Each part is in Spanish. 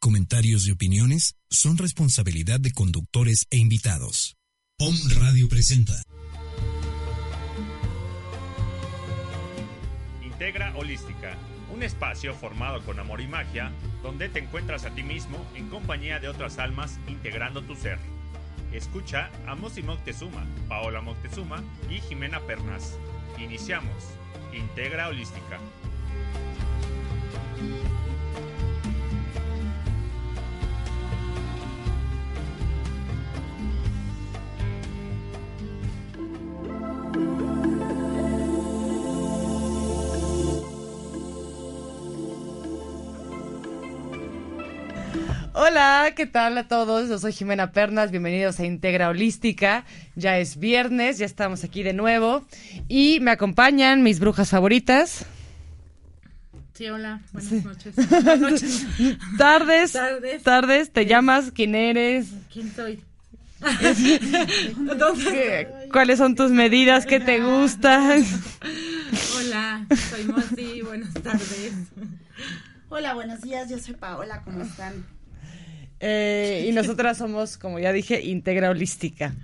comentarios y opiniones son responsabilidad de conductores e invitados. Om Radio presenta. Integra Holística, un espacio formado con amor y magia, donde te encuentras a ti mismo en compañía de otras almas integrando tu ser. Escucha a Mosi Moctezuma, Paola Moctezuma y Jimena Pernas. Iniciamos. Integra Holística. Hola, ¿qué tal a todos? Yo soy Jimena Pernas, bienvenidos a Integra Holística. Ya es viernes, ya estamos aquí de nuevo y me acompañan mis brujas favoritas. Sí, hola, buenas Sí. noches. Buenas noches. Tardes, Tardes. tardes, ¿te llamas? ¿Quién eres? ¿Quién soy? ¿Qué- ¿Cuáles son tus medidas? ¿Qué te gustan? Hola, soy Mosi, buenas tardes. Hola, buenos días, yo soy Paola, ¿cómo están? Eh, y nosotras somos, como ya dije, Integra Holística.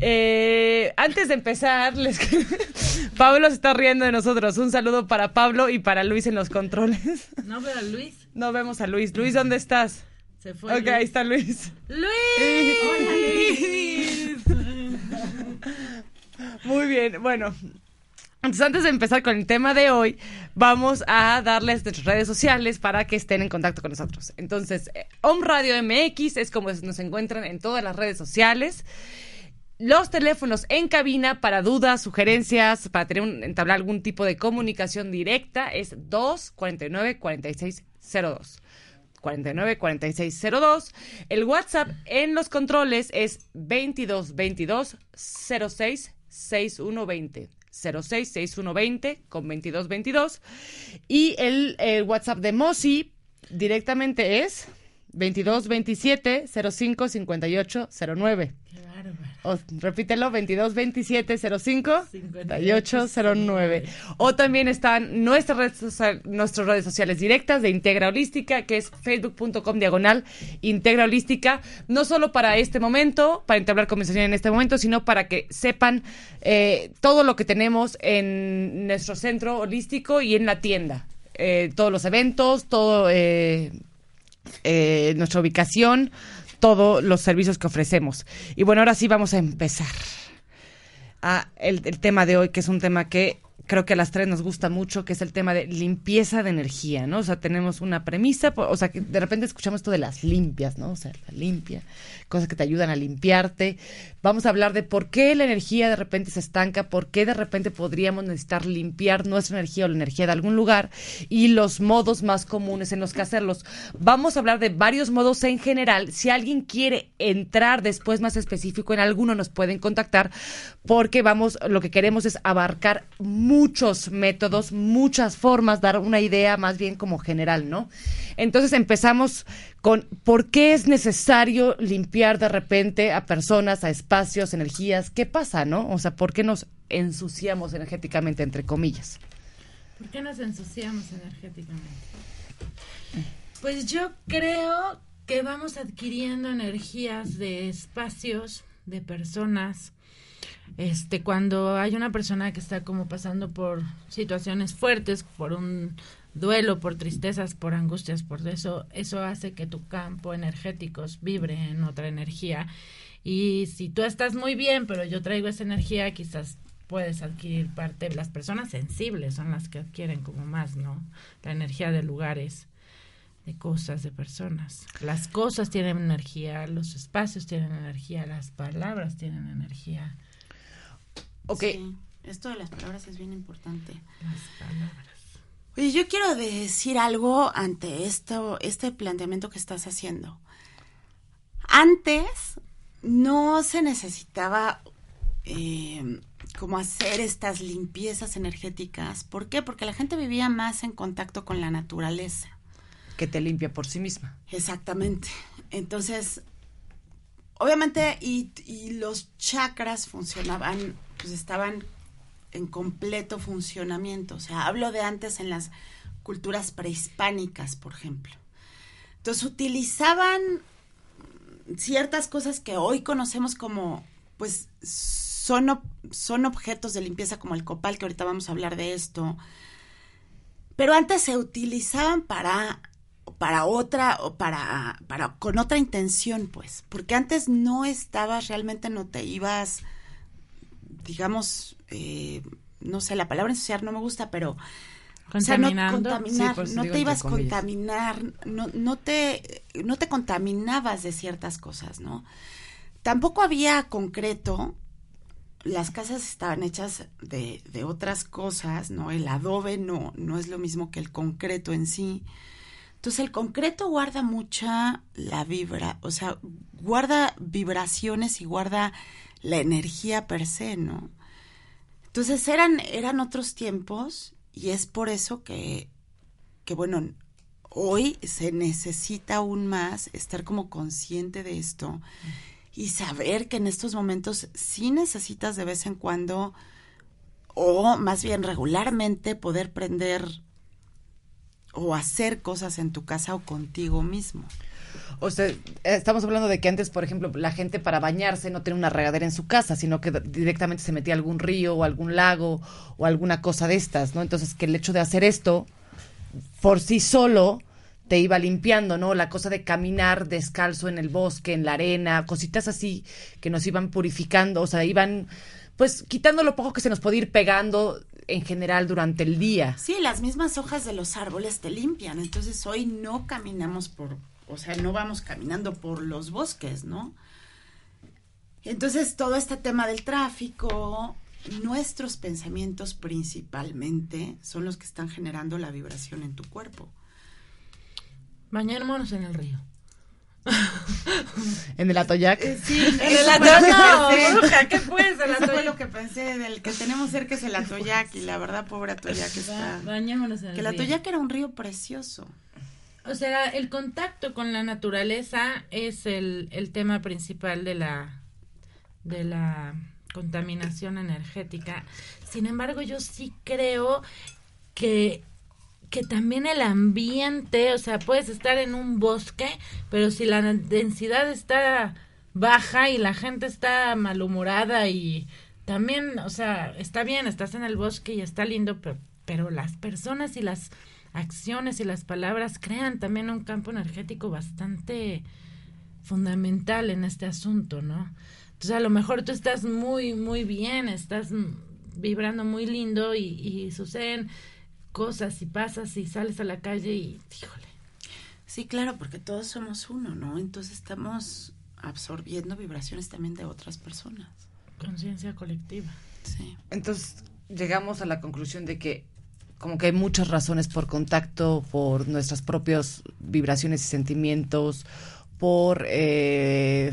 Eh, antes de empezar, les... Pablo se está riendo de nosotros. Un saludo para Pablo y para Luis en los controles. No, pero Luis No vemos a Luis. Luis, ¿dónde estás? se fue. Ok, ahí está Luis. ¡Luis! ¡Hola, Luis! Muy bien, bueno. Entonces, antes de empezar con el tema de hoy, vamos a darles nuestras redes sociales para que estén en contacto con nosotros. Entonces, eh, Om Radio MX es como nos encuentran en todas las redes sociales. Los teléfonos en cabina para dudas, sugerencias, para entablar algún tipo de comunicación directa es 249 4602. 49 4602. El WhatsApp en los controles es 22 22 06 6120. 06 6120 con 22 22. Y el, el WhatsApp de Mosi directamente es 22 27 05 58 09. ¡Qué bárbaro! O, repítelo, 22 27 05 58 09. O también están nuestras redes, social- nuestras redes sociales directas de Integra Holística, que es facebook.com diagonal Integra Holística, no solo para este momento, para entablar conversación en este momento, sino para que sepan eh, todo lo que tenemos en nuestro centro holístico y en la tienda. Eh, todos los eventos, todo eh, eh, nuestra ubicación, todos los servicios que ofrecemos. Y bueno, ahora sí vamos a empezar a el, el tema de hoy, que es un tema que creo que a las tres nos gusta mucho, que es el tema de limpieza de energía, ¿no? O sea, tenemos una premisa, o sea, que de repente escuchamos esto de las limpias, ¿no? O sea, la limpia, cosas que te ayudan a limpiarte. Vamos a hablar de por qué la energía de repente se estanca, por qué de repente podríamos necesitar limpiar nuestra energía o la energía de algún lugar y los modos más comunes en los que hacerlos. Vamos a hablar de varios modos en general. Si alguien quiere entrar después más específico en alguno, nos pueden contactar porque vamos, lo que queremos es abarcar muchos métodos, muchas formas, dar una idea más bien como general, ¿no? Entonces empezamos con por qué es necesario limpiar de repente a personas, a espacios, energías. ¿Qué pasa, no? O sea, ¿por qué nos ensuciamos energéticamente, entre comillas? ¿Por qué nos ensuciamos energéticamente? Pues yo creo que vamos adquiriendo energías de espacios, de personas. Este, cuando hay una persona que está como pasando por situaciones fuertes, por un duelo, por tristezas, por angustias, por eso, eso hace que tu campo energético vibre en otra energía. Y si tú estás muy bien, pero yo traigo esa energía, quizás puedes adquirir parte. Las personas sensibles son las que adquieren como más, ¿no? La energía de lugares, de cosas, de personas. Las cosas tienen energía, los espacios tienen energía, las palabras tienen energía. Ok, Sí, esto de las palabras es bien importante. Las palabras. Oye, yo quiero decir algo ante esto, este planteamiento que estás haciendo. Antes no se necesitaba eh, como hacer estas limpiezas energéticas. ¿Por qué? Porque la gente vivía más en contacto con la naturaleza. que te limpia por sí misma. Exactamente. Entonces, obviamente, y, y los chakras funcionaban, pues estaban en completo funcionamiento. O sea, hablo de antes en las culturas prehispánicas, por ejemplo. Entonces utilizaban ciertas cosas que hoy conocemos como, pues, son, son objetos de limpieza como el copal, que ahorita vamos a hablar de esto. Pero antes se utilizaban para para otra o para para con otra intención pues porque antes no estabas realmente no te ibas digamos eh, no sé la palabra ensuciar no me gusta pero o sea, no contaminar, no te ibas a contaminar, no, no, te, no te contaminabas de ciertas cosas, ¿no? Tampoco había concreto, las casas estaban hechas de, de otras cosas, ¿no? El adobe no, no es lo mismo que el concreto en sí. Entonces el concreto guarda mucha la vibra, o sea, guarda vibraciones y guarda la energía per se, ¿no? Entonces eran, eran otros tiempos y es por eso que, que, bueno, hoy se necesita aún más estar como consciente de esto y saber que en estos momentos sí necesitas de vez en cuando o más bien regularmente poder prender o hacer cosas en tu casa o contigo mismo. O sea, estamos hablando de que antes, por ejemplo, la gente para bañarse no tenía una regadera en su casa, sino que directamente se metía a algún río o algún lago o alguna cosa de estas, ¿no? Entonces, que el hecho de hacer esto por sí solo te iba limpiando, ¿no? La cosa de caminar descalzo en el bosque, en la arena, cositas así que nos iban purificando, o sea, iban pues quitando lo poco que se nos podía ir pegando en general durante el día. Sí, las mismas hojas de los árboles te limpian, entonces hoy no caminamos por o sea, no vamos caminando por los bosques, ¿no? Entonces, todo este tema del tráfico, nuestros pensamientos principalmente son los que están generando la vibración en tu cuerpo. Bañémonos en el río. ¿En el Atoyac? Eh, sí, en el Atoyac. ¿qué puedes? Eso fue lo que pensé, del que tenemos cerca es el Atoyac, y la verdad, pobre Atoyac está... Bañémonos en el río. Que el Atoyac era un río precioso. O sea, el contacto con la naturaleza es el, el tema principal de la, de la contaminación energética. Sin embargo, yo sí creo que que también el ambiente, o sea, puedes estar en un bosque, pero si la densidad está baja y la gente está malhumorada y también, o sea, está bien, estás en el bosque y está lindo, pero, pero las personas y las acciones y las palabras crean también un campo energético bastante fundamental en este asunto, ¿no? Entonces a lo mejor tú estás muy, muy bien, estás vibrando muy lindo y, suceden cosas y pasas y sales a la calle y, híjole. Sí, claro, porque todos somos uno, ¿no? Entonces estamos absorbiendo vibraciones también de otras personas. Conciencia colectiva. Sí. Entonces llegamos a la conclusión de que como que hay muchas razones por contacto, por nuestras propias vibraciones y sentimientos, por eh,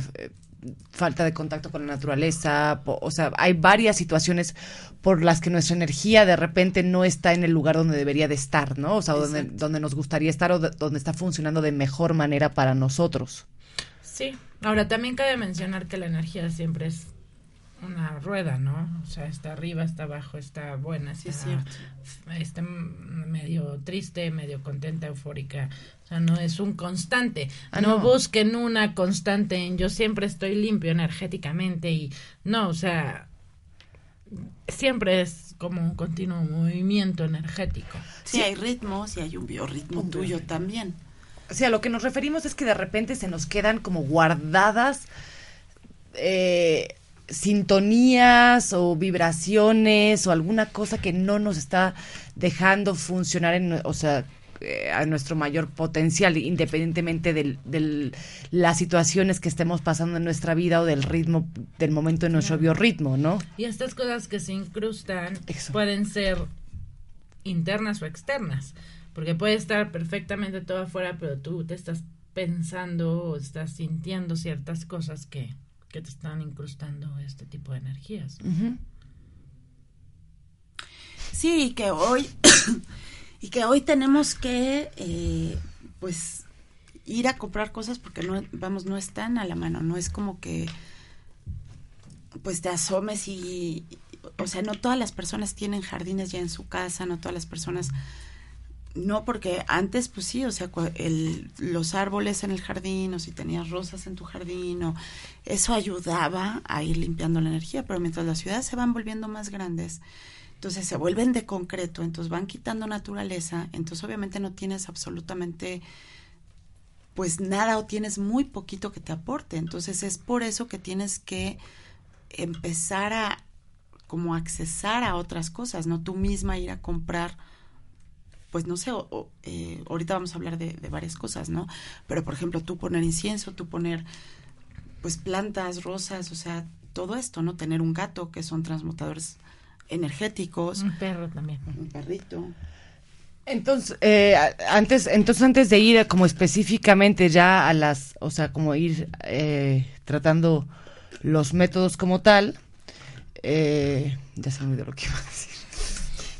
falta de contacto con la naturaleza, o sea, hay varias situaciones por las que nuestra energía de repente no está en el lugar donde debería de estar, ¿no? O sea, donde, donde, nos gustaría estar o donde está funcionando de mejor manera para nosotros. Sí, ahora también cabe mencionar que la energía siempre es una rueda, ¿no? O sea, está arriba, está abajo, está buena, está, sí, está medio triste, medio contenta, eufórica. O sea, no es un constante. Ah, no, busquen una constante en yo siempre estoy limpio energéticamente y no, o sea, siempre es como un continuo movimiento energético. Sí, hay ritmos y hay un biorritmo tuyo también. O sea, lo que nos referimos es que de repente se nos quedan como guardadas eh, sintonías o vibraciones o alguna cosa que no nos está dejando funcionar en, o sea, eh, a nuestro mayor potencial, independientemente de las situaciones que estemos pasando en nuestra vida o del ritmo, del momento de nuestro biorritmo, ¿no? Y estas cosas que se incrustan pueden ser internas o externas, porque puede estar perfectamente todo afuera, pero tú te estás pensando o estás sintiendo ciertas cosas que que te están incrustando este tipo de energías. Sí, que hoy, y que hoy tenemos que, eh, pues, ir a comprar cosas porque no, vamos, no están a la mano, no es como que, pues, te asomes y, o sea, no todas las personas tienen jardines ya en su casa, no todas las personas No, porque antes, pues sí, o sea, el, los árboles en el jardín, o si tenías rosas en tu jardín, o eso ayudaba a ir limpiando la energía, pero mientras las ciudades se van volviendo más grandes, entonces se vuelven de concreto, entonces van quitando naturaleza, entonces obviamente no tienes absolutamente pues nada o tienes muy poquito que te aporte, entonces es por eso que tienes que empezar a como accesar a otras cosas, no tú misma ir a comprar pues no sé, eh, ahorita vamos a hablar de, varias cosas, ¿no? Pero por ejemplo, tú poner incienso, tú poner pues plantas, rosas, o sea, todo esto, ¿no? Tener un gato, que son transmutadores energéticos. Un perro también. Un perrito. Entonces, eh, antes, entonces antes de ir como específicamente ya a las, o sea, como ir eh, tratando los métodos como tal, ya se me olvidó lo que iba a decir.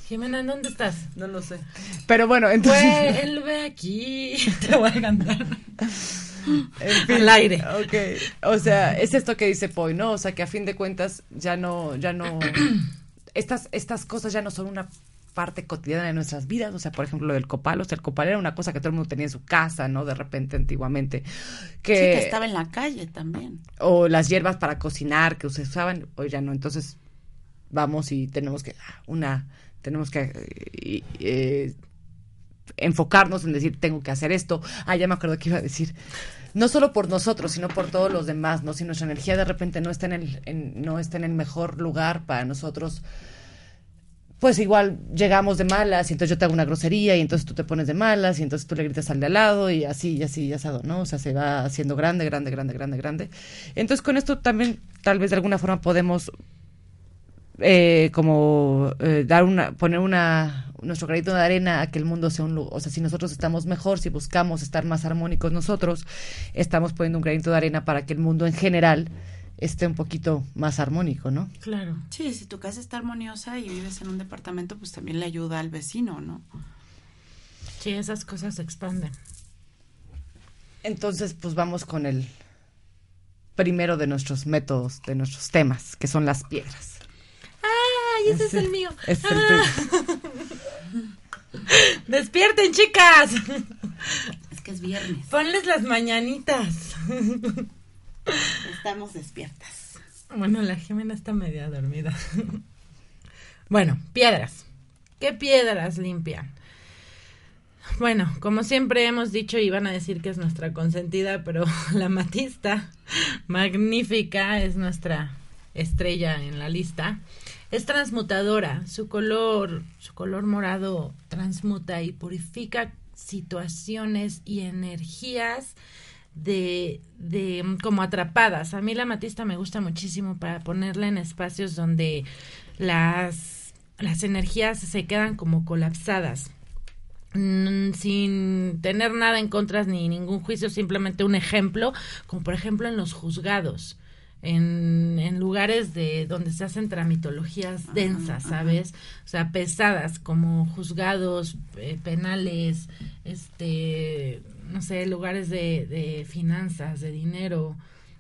Jimena, ¿dónde estás? No lo sé. Pero bueno, entonces. Pues, él ve aquí. Te voy a cantar. Al aire. Ok. O sea, es esto que dice Poi, ¿no? O sea, que a fin de cuentas ya no, ya no. estas, estas cosas ya no son una parte cotidiana de nuestras vidas. O sea, por ejemplo, lo del copal. O sea, el copal era una cosa que todo el mundo tenía en su casa, ¿no? De repente, antiguamente. Que, sí, que estaba en la calle también. O las hierbas para cocinar que se usaban, hoy ya no. Entonces, vamos y tenemos que. Una tenemos que eh, eh, enfocarnos en decir, tengo que hacer esto. Ah, ya me acuerdo que iba a decir. No solo por nosotros, sino por todos los demás, ¿no? Si nuestra energía de repente no está en el, no está en el mejor lugar para nosotros, pues igual llegamos de malas y entonces yo te hago una grosería y entonces tú te pones de malas y entonces tú le gritas al de al lado y así y así y asado, ¿no? O sea, se va haciendo grande, grande, grande, grande, grande. Entonces con esto también tal vez de alguna forma podemos eh, como eh, dar una, poner una, nuestro granito de arena a que el mundo sea un lugar, o sea, si nosotros estamos mejor, si buscamos estar más armónicos nosotros, estamos poniendo un granito de arena para que el mundo en general esté un poquito más armónico, ¿no? Claro. Sí, si tu casa está armoniosa y vives en un departamento, pues también le ayuda al vecino, ¿no? Sí, esas cosas se expanden. Entonces, pues vamos con el primero de nuestros métodos, de nuestros temas, que son las piedras ese, es el mío. Ah. Despierten, chicas. Es que es viernes. Ponles las mañanitas. Estamos despiertas. Bueno, la Jimena está media dormida. Bueno, piedras. ¿Qué piedras limpian? Bueno, como siempre hemos dicho, iban a decir que es nuestra consentida, pero la matista magnífica es nuestra estrella en la lista. Es transmutadora, su color, su color morado transmuta y purifica situaciones y energías de, de como atrapadas. A mí la matista me gusta muchísimo para ponerla en espacios donde las, las energías se quedan como colapsadas. Mm, sin tener nada en contra ni ningún juicio, simplemente un ejemplo, como por ejemplo en los juzgados en, en, lugares de donde se hacen tramitologías densas, ¿sabes? O sea, pesadas, como juzgados, eh, penales, este, no sé, lugares de, de finanzas, de dinero,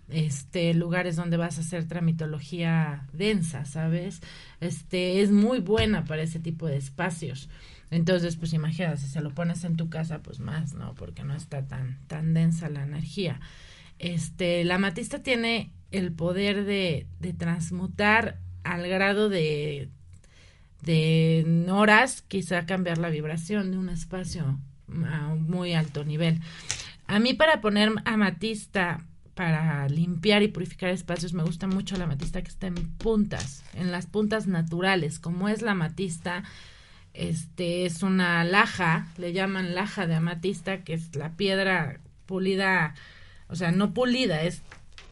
este, lugares donde vas a hacer tramitología densa, ¿sabes? Este, es muy buena para ese tipo de espacios. Entonces, pues imagínate, si se lo pones en tu casa, pues más, ¿no? Porque no está tan, tan densa la energía. Este, la matista tiene el poder de, de transmutar al grado de, de horas, quizá cambiar la vibración de un espacio a un muy alto nivel. A mí para poner amatista para limpiar y purificar espacios me gusta mucho la amatista que está en puntas, en las puntas naturales, como es la amatista, este es una laja, le llaman laja de amatista, que es la piedra pulida, o sea, no pulida, es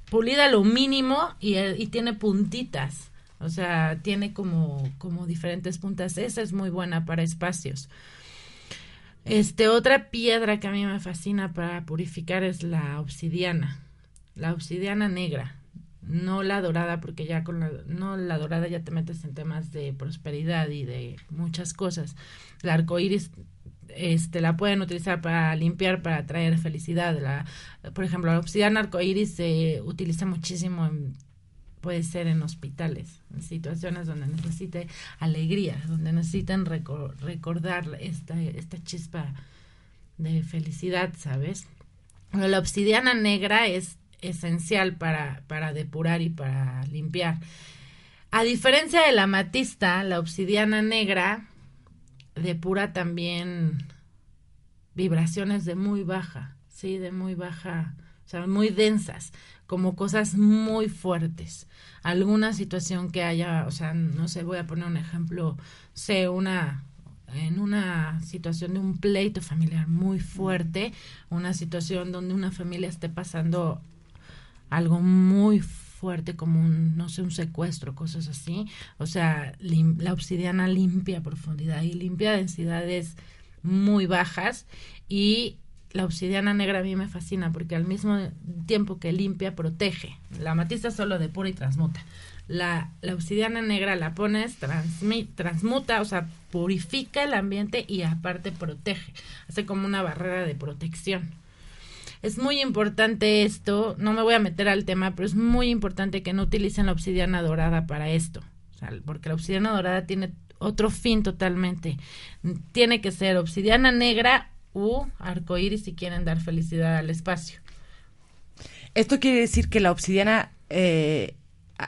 pulida lo mínimo y, y, tiene puntitas. O sea, tiene como, como diferentes puntas. Esa es muy buena para espacios. Este, otra piedra que a mí me fascina para purificar es la obsidiana. La obsidiana negra. No la dorada, porque ya con la, no la dorada ya te metes en temas de prosperidad y de muchas cosas. La arcoíris este, la pueden utilizar para limpiar, para traer felicidad. La, por ejemplo, la obsidiana arcoíris se utiliza muchísimo puede ser en hospitales, en situaciones donde necesite alegría, donde necesitan recordar esta, esta chispa de felicidad, ¿sabes? la obsidiana negra es esencial para, para depurar y para limpiar. A diferencia de la amatista, la obsidiana negra depura también vibraciones de muy baja, sí, de muy baja, o sea, muy densas, como cosas muy fuertes. Alguna situación que haya, o sea, no sé, voy a poner un ejemplo, sé, una en una situación de un pleito familiar muy fuerte, una situación donde una familia esté pasando algo muy fuerte como un, no sé, un secuestro, cosas así. O sea, la obsidiana limpia profundidad y limpia densidades muy bajas y la obsidiana negra a mí me fascina porque al mismo tiempo que limpia, protege. La matista solo depura y transmuta. La, la obsidiana negra la pones, transmuta, o sea, purifica el ambiente y aparte protege. Hace como una barrera de protección. Es muy importante esto, no me voy a meter al tema, pero es muy importante que no utilicen la obsidiana dorada para esto, porque la obsidiana dorada tiene otro fin totalmente. Tiene que ser obsidiana negra u arcoíris si quieren dar felicidad al espacio. ¿Esto quiere decir que la obsidiana eh,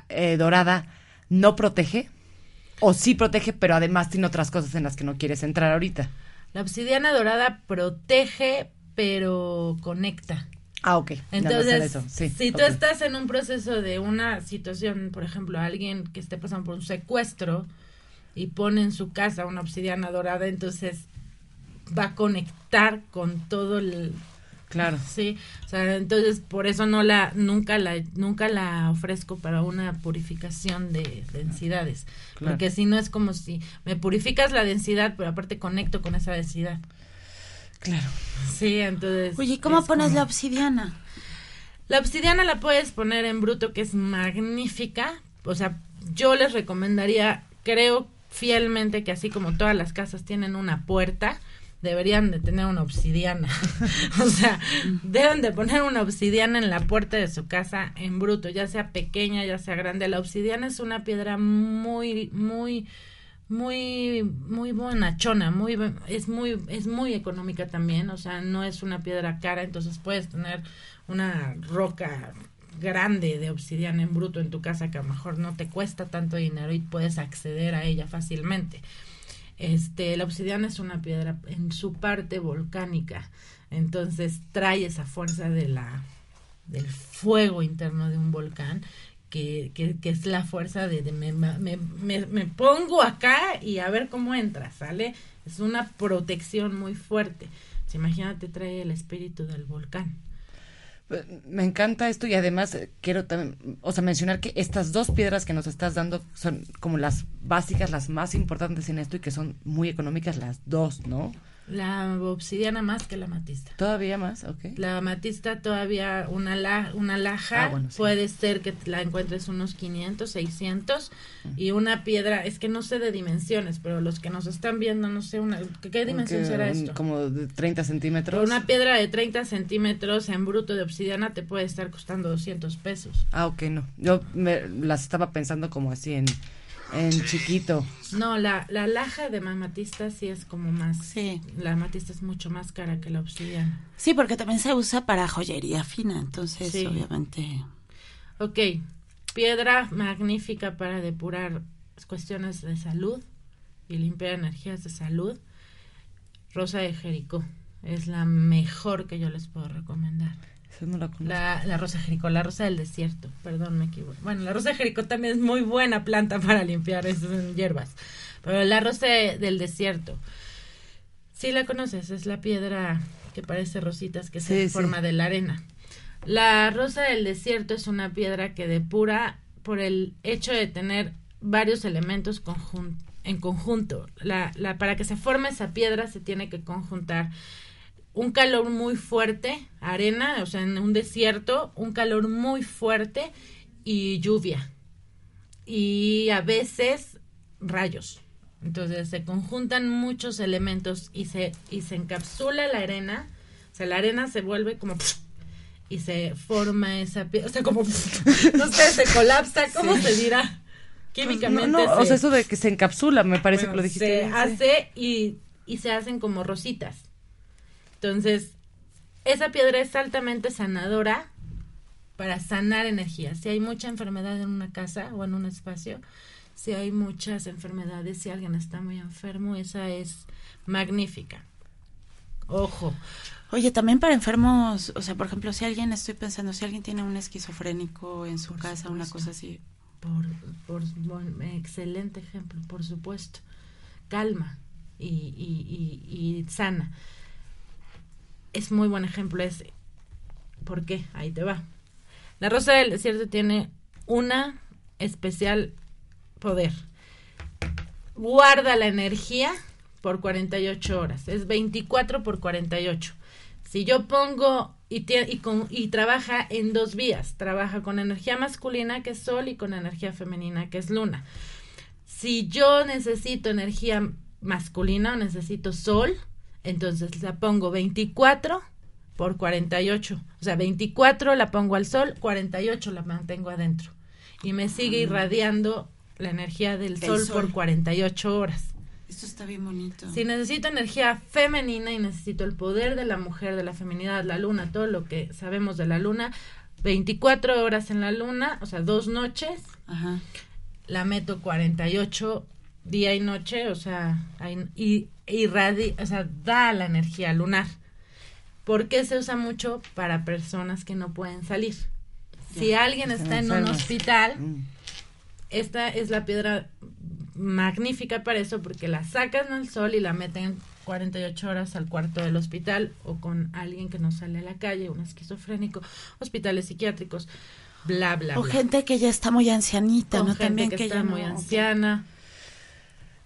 eh, dorada no protege? ¿O sí protege, pero además tiene otras cosas en las que no quieres entrar ahorita? La obsidiana dorada protege, pero conecta. Ah, ok. Entonces, si tú estás en un proceso de una situación, por ejemplo, alguien que esté pasando por un secuestro y pone en su casa una obsidiana dorada, entonces va a conectar con todo el Claro. Sí, o sea, entonces por eso no la nunca la nunca la ofrezco para una purificación de densidades, porque si no es como si me purificas la densidad, pero aparte conecto con esa densidad. Claro. Sí, entonces. Oye, ¿cómo pones la obsidiana? La obsidiana la puedes poner en bruto, que es magnífica. O sea, yo les recomendaría, creo fielmente que así como todas las casas tienen una puerta, deberían de tener una obsidiana. o sea, deben de poner una obsidiana en la puerta de su casa en bruto, ya sea pequeña, ya sea grande. La obsidiana es una piedra muy, muy muy muy bonachona, muy es muy es muy económica también, o sea, no es una piedra cara, entonces puedes tener una roca grande de obsidiana en bruto en tu casa que a lo mejor no te cuesta tanto dinero y puedes acceder a ella fácilmente. Este, la obsidiana es una piedra en su parte volcánica, entonces trae esa fuerza de la del fuego interno de un volcán que, que, es la fuerza de, me, me, pongo acá y a ver cómo entra, ¿sale? Es una protección muy fuerte. imagínate, trae el espíritu del volcán. Me encanta esto y además eh, quiero también, o sea, mencionar que estas dos piedras que nos estás dando son como las básicas, las más importantes en esto y que son muy económicas las dos, ¿no? La obsidiana más que la matista. Todavía más, ok. La matista todavía una, la, una laja, ah, puede ser que la encuentres unos 500, 600 y una piedra, es que no sé de dimensiones, pero los que nos están viendo, no sé, una, ¿qué, dimensión será esto? Como de 30 centímetros. Una piedra de 30 centímetros en bruto de obsidiana te puede estar costando 200 pesos. Ah, ok, no. Yo me, las estaba pensando como así en en chiquito. No, la, la laja de mamatista sí es como más. Sí. La amatista es mucho más cara que la obsidiana. Sí, porque también se usa para joyería fina, entonces obviamente. Ok, piedra magnífica para depurar cuestiones de salud y limpiar energías de salud. Rosa de Jericó es la mejor que yo les puedo recomendar la, la, rosa jericó, la rosa del desierto, perdón, me equivoco. Bueno, la rosa jericó también es muy buena planta para limpiar esas hierbas, pero la rosa del desierto, sí la conoces, es la piedra que parece rositas que se forma de la arena. La rosa del desierto es una piedra que depura por el hecho de tener varios elementos en conjunto. La, la, para que se forme esa piedra se tiene que conjuntar un calor muy fuerte, arena, o sea, en un desierto, un calor muy fuerte y lluvia. Y a veces rayos. Entonces se conjuntan muchos elementos y se, y se encapsula la arena. O sea, la arena se vuelve como... y se forma esa piedra, o sea, como, no sé, se colapsa, ¿cómo se dirá? Pues, Químicamente. no, no, o se- sea, eso de que se encapsula, me parece bueno, que lo dijiste. Se bien, sí. hace y, y se hacen como rositas. Entonces, esa piedra es altamente sanadora para sanar energía. Si hay mucha enfermedad en una casa o en un espacio, si hay muchas enfermedades, si alguien está muy enfermo, esa es magnífica. Ojo, Oye, también para enfermos, o sea, por ejemplo, si alguien, estoy pensando, si alguien tiene un esquizofrénico en su Por casa, una cosa así, por, por excelente ejemplo, por supuesto. Calma y, y, y, y sana. Es muy buen ejemplo ese. ¿Por qué? Ahí te va. La rosa del desierto tiene una especial poder. Guarda la energía por 48 horas. Es 24 por 48. Si yo pongo y, y trabaja en dos vías, trabaja con energía masculina que es sol y con energía femenina que es luna. Si yo necesito energía masculina o necesito sol, entonces la pongo 24 por 48. O sea, 24 la pongo al sol, 48 la mantengo adentro. Y me sigue irradiando la energía del, Del sol, sol. por 48 horas. esto está bien bonito. Si necesito energía femenina y necesito el poder de la mujer, de la feminidad, la luna, todo lo que sabemos de la luna, 24 horas en la luna, o sea, dos noches, Ajá. la meto 48 día y noche, o sea, y irradi- o sea, da la energía lunar. ¿Por qué se usa mucho para personas que no pueden salir? Si alguien está en un hospital, Mm. esta es la piedra magnífica para eso porque la sacan al sol y la meten 48 horas al cuarto del hospital o con alguien que no sale a la calle, un esquizofrénico, hospitales psiquiátricos, bla, bla, O bla. gente que ya está muy ancianita, Con ¿no? gente También que, que, está ya muy no- anciana.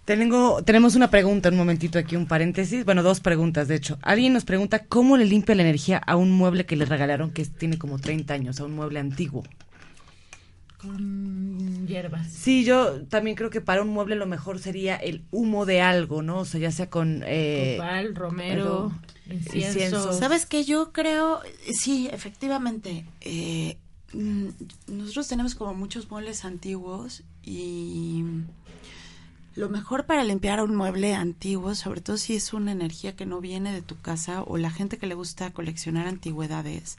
Tengo, tenemos una pregunta, un momentito aquí, un paréntesis. Bueno, dos preguntas, de hecho. Alguien nos pregunta cómo le limpia la energía a un mueble que le regalaron que tiene como 30 años, a un mueble antiguo. con hierbas. Sí, yo también creo que para un mueble lo mejor sería el humo de algo, ¿no? O sea, ya sea con... Eh, Copal, romero, pero- incienso. incienso. ¿Sabes qué? Yo creo, sí, efectivamente. eh, mm, nosotros tenemos como muchos muebles antiguos y lo mejor para limpiar un mueble antiguo, sobre todo si es una energía que no viene de tu casa o la gente que le gusta coleccionar antigüedades,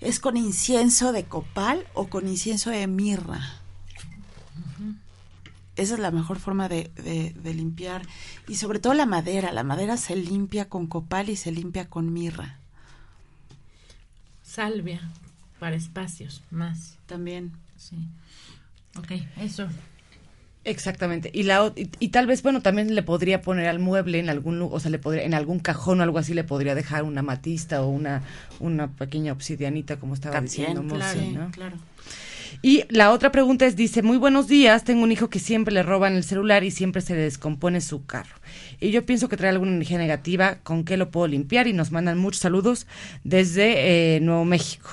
es con incienso de copal o con incienso de mirra. Esa es la mejor forma de, de- de limpiar. Y sobre todo la madera. La madera se limpia con copal y se limpia con mirra Salvia para espacios más. también. Sí. Ok, eso. Exactamente. Y, la, y, y tal vez, bueno, también le podría poner al mueble en algún o sea, le podría, en algún cajón o algo así, le podría dejar una matista o una, una pequeña obsidianita, como estaba diciendo Monse, claro, ¿no? claro. Y la otra pregunta es, dice, muy buenos días, tengo un hijo que siempre le roban el celular y siempre se le descompone su carro. Y yo pienso que trae alguna energía negativa, ¿con qué lo puedo limpiar? Y nos mandan muchos saludos desde eh, Nuevo México,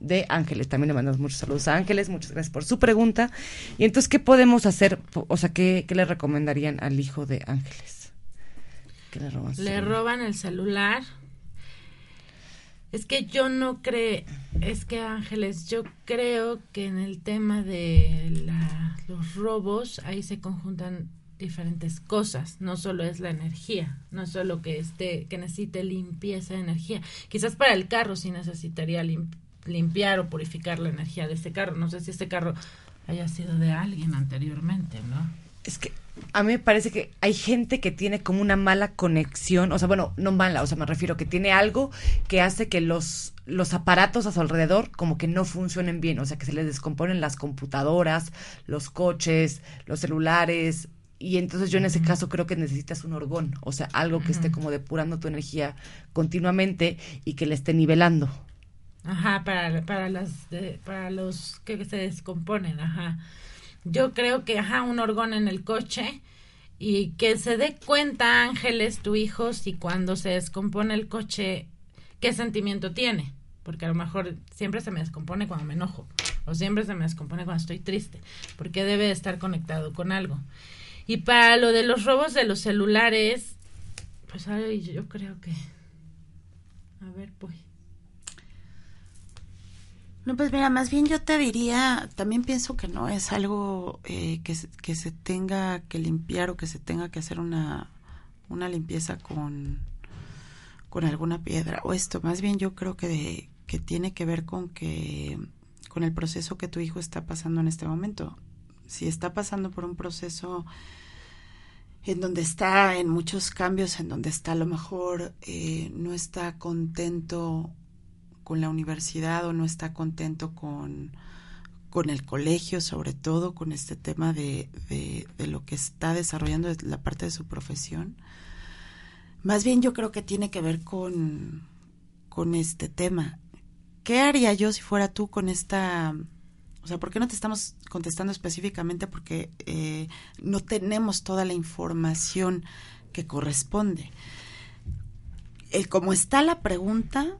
de Ángeles. También le mandamos muchos saludos a Ángeles, muchas gracias por su pregunta. Y entonces, ¿qué podemos hacer? O sea, ¿qué, qué le recomendarían al hijo de Ángeles? Que le roban Le roban el celular. Es que yo no creo, es que Ángeles, yo creo que en el tema de la- los robos, ahí se conjuntan diferentes cosas, no solo es la energía, no solo que esté, que necesite limpieza de energía. Quizás para el carro sí necesitaría lim- limpiar o purificar la energía de ese carro. No sé si este carro haya sido de alguien anteriormente, ¿no? Es que a mí me parece que hay gente que tiene como una mala conexión, o sea, bueno, no mala, o sea, me refiero que tiene algo que hace que los, los aparatos a su alrededor como que no funcionen bien, o sea, que se les descomponen las computadoras, los coches, los celulares, y entonces yo en ese caso creo que necesitas un orgón, o sea, algo que esté como depurando tu energía continuamente y que le esté nivelando. Ajá, para, para las para los que se descomponen, ajá. Yo creo que ajá, un orgón en el coche y que se dé cuenta Ángeles, tu hijo, si cuando se descompone el coche qué sentimiento tiene, porque a lo mejor siempre se me descompone cuando me enojo o siempre se me descompone cuando estoy triste, porque debe de estar conectado con algo. Y para lo de los robos de los celulares, pues ay, yo creo que a ver, pues No, pues mira, más bien yo te diría, también pienso que no es algo eh, que, que se tenga que limpiar o que se tenga que hacer una, una limpieza con, con alguna piedra o esto. Más bien yo creo que, que tiene que ver con que con el proceso que tu hijo está pasando en este momento. Si está pasando por un proceso en donde está en muchos cambios, en donde está a lo mejor eh, no está contento con la universidad o no está contento con, con el colegio, sobre todo con este tema de, de, lo que está desarrollando la parte de su profesión. Más bien yo creo que tiene que ver con, con este tema. ¿Qué haría yo si fuera tú con esta... O sea, ¿por qué no te estamos contestando específicamente? Porque eh, no tenemos toda la información que corresponde. El, como está la pregunta,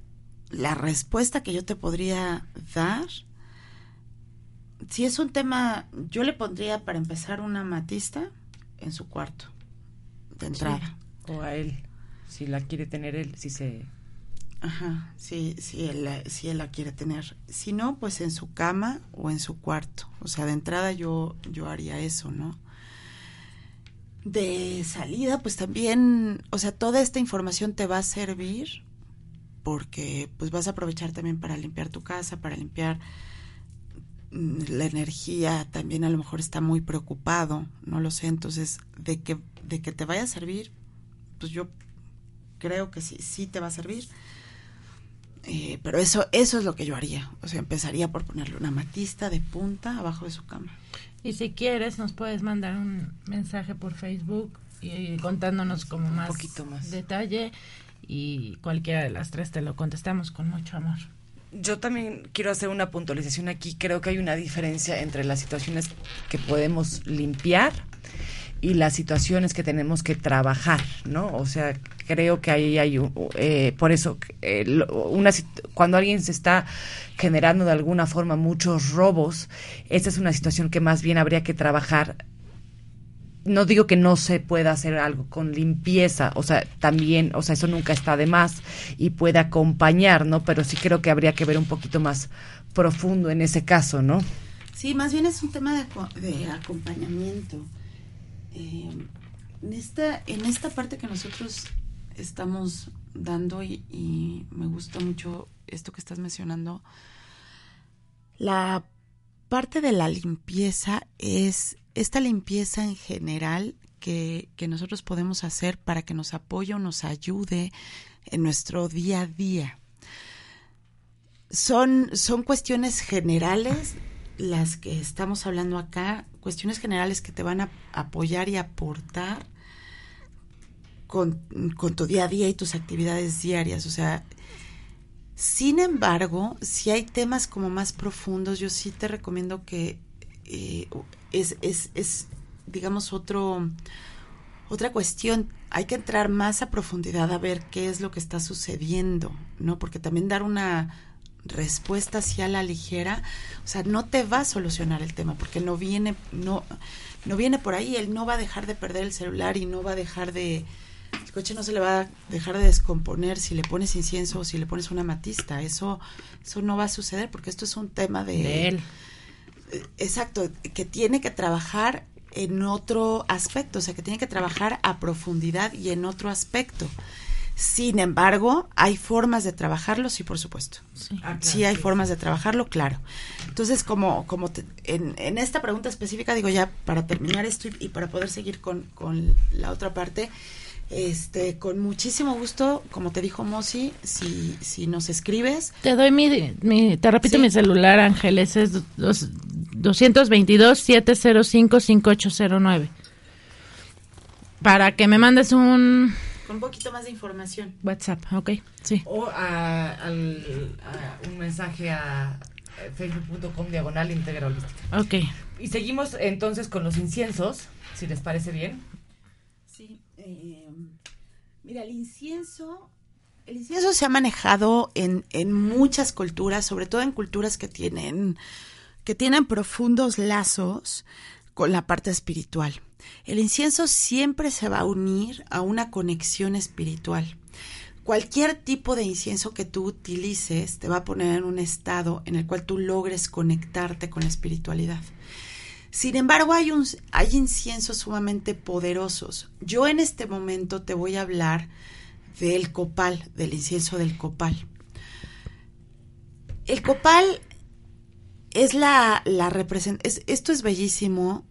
la respuesta que yo te podría dar, si es un tema, yo le pondría para empezar una matista en su cuarto, de entrada. O a él, si la quiere tener él, si se... Ajá, sí, si él, si él la quiere tener. Si no, pues en su cama o en su cuarto. O sea, de entrada yo, yo haría eso, ¿no? De salida, pues también, o sea, toda esta información te va a servir porque pues vas a aprovechar también para limpiar tu casa, para limpiar mm, la energía, también a lo mejor está muy preocupado, no lo sé, entonces de que de que te vaya a servir, pues yo creo que sí, sí te va a servir. Eh, pero eso, eso es lo que yo haría. O sea, empezaría por ponerle una matista de punta abajo de su cama. Y si quieres, nos puedes mandar un mensaje por Facebook y, contándonos como más, poquito más detalle y cualquiera de las tres te lo contestamos con mucho amor. Yo también quiero hacer una puntualización aquí. Creo que hay una diferencia entre las situaciones que podemos limpiar y las situaciones que tenemos que trabajar, ¿no? O sea, creo que ahí hay, eh, por eso, eh, cuando alguien se está generando de alguna forma muchos robos, esta es una situación que más bien habría que trabajar no digo que no se pueda hacer algo con limpieza, o sea, también, o sea, eso nunca está de más y puede acompañar, ¿no? Pero sí creo que habría que ver un poquito más profundo en ese caso, ¿no? Sí, más bien es un tema de, acompañamiento. Eh, en, esta, en esta parte que nosotros estamos dando y, y me gusta mucho esto que estás mencionando, la parte de la limpieza es esta limpieza en general que, nosotros podemos hacer para que nos apoye o nos ayude en nuestro día a día. Son, son cuestiones generales las que estamos hablando acá, cuestiones generales que te van a apoyar y aportar con, con, tu día a día y tus actividades diarias. O sea, sin embargo, si hay temas como más profundos, yo sí te recomiendo que eh, es, es, es, digamos, otro, otra cuestión. Hay que entrar más a profundidad a ver qué es lo que está sucediendo, ¿no? Porque también dar una respuesta hacia la ligera, o sea, no te va a solucionar el tema, porque no viene, no, no viene por ahí, él no va a dejar de perder el celular y no va a dejar de, el coche no se le va a dejar de descomponer si le pones incienso o si le pones una matista, eso, eso no va a suceder, porque esto es un tema de, de él exacto, que tiene que trabajar en otro aspecto, o sea, que tiene que trabajar a profundidad y en otro aspecto. Sin embargo, hay formas de trabajarlo, sí, por supuesto. Sí, ah, hay formas de trabajarlo, claro. Entonces, como, como en, en, esta pregunta específica, digo ya, para terminar esto y, y para poder seguir con, con la otra parte, este, con muchísimo gusto, como te dijo Mosi, si, si nos escribes. Te doy mi, mi te repito mi celular, Ángeles, es dos, 222-705-5809. Para que me mandes un... Con un poquito más de información. WhatsApp, ok, sí. O a, al, un mensaje a facebook.com diagonal íntegra Ok. Y seguimos entonces con los inciensos, si les parece bien. Sí. Eh, mira, el incienso, el incienso se ha manejado en, en muchas culturas, sobre todo en culturas que tienen, que tienen profundos lazos con la parte espiritual. El incienso siempre se va a unir a una conexión espiritual. cualquier tipo de incienso que tú utilices te va a poner en un estado en el cual tú logres conectarte con la espiritualidad. Sin embargo, hay, hay inciensos sumamente poderosos. Yo en este momento te voy a hablar del copal, del incienso del copal. El copal es la, la representación, esto es bellísimo.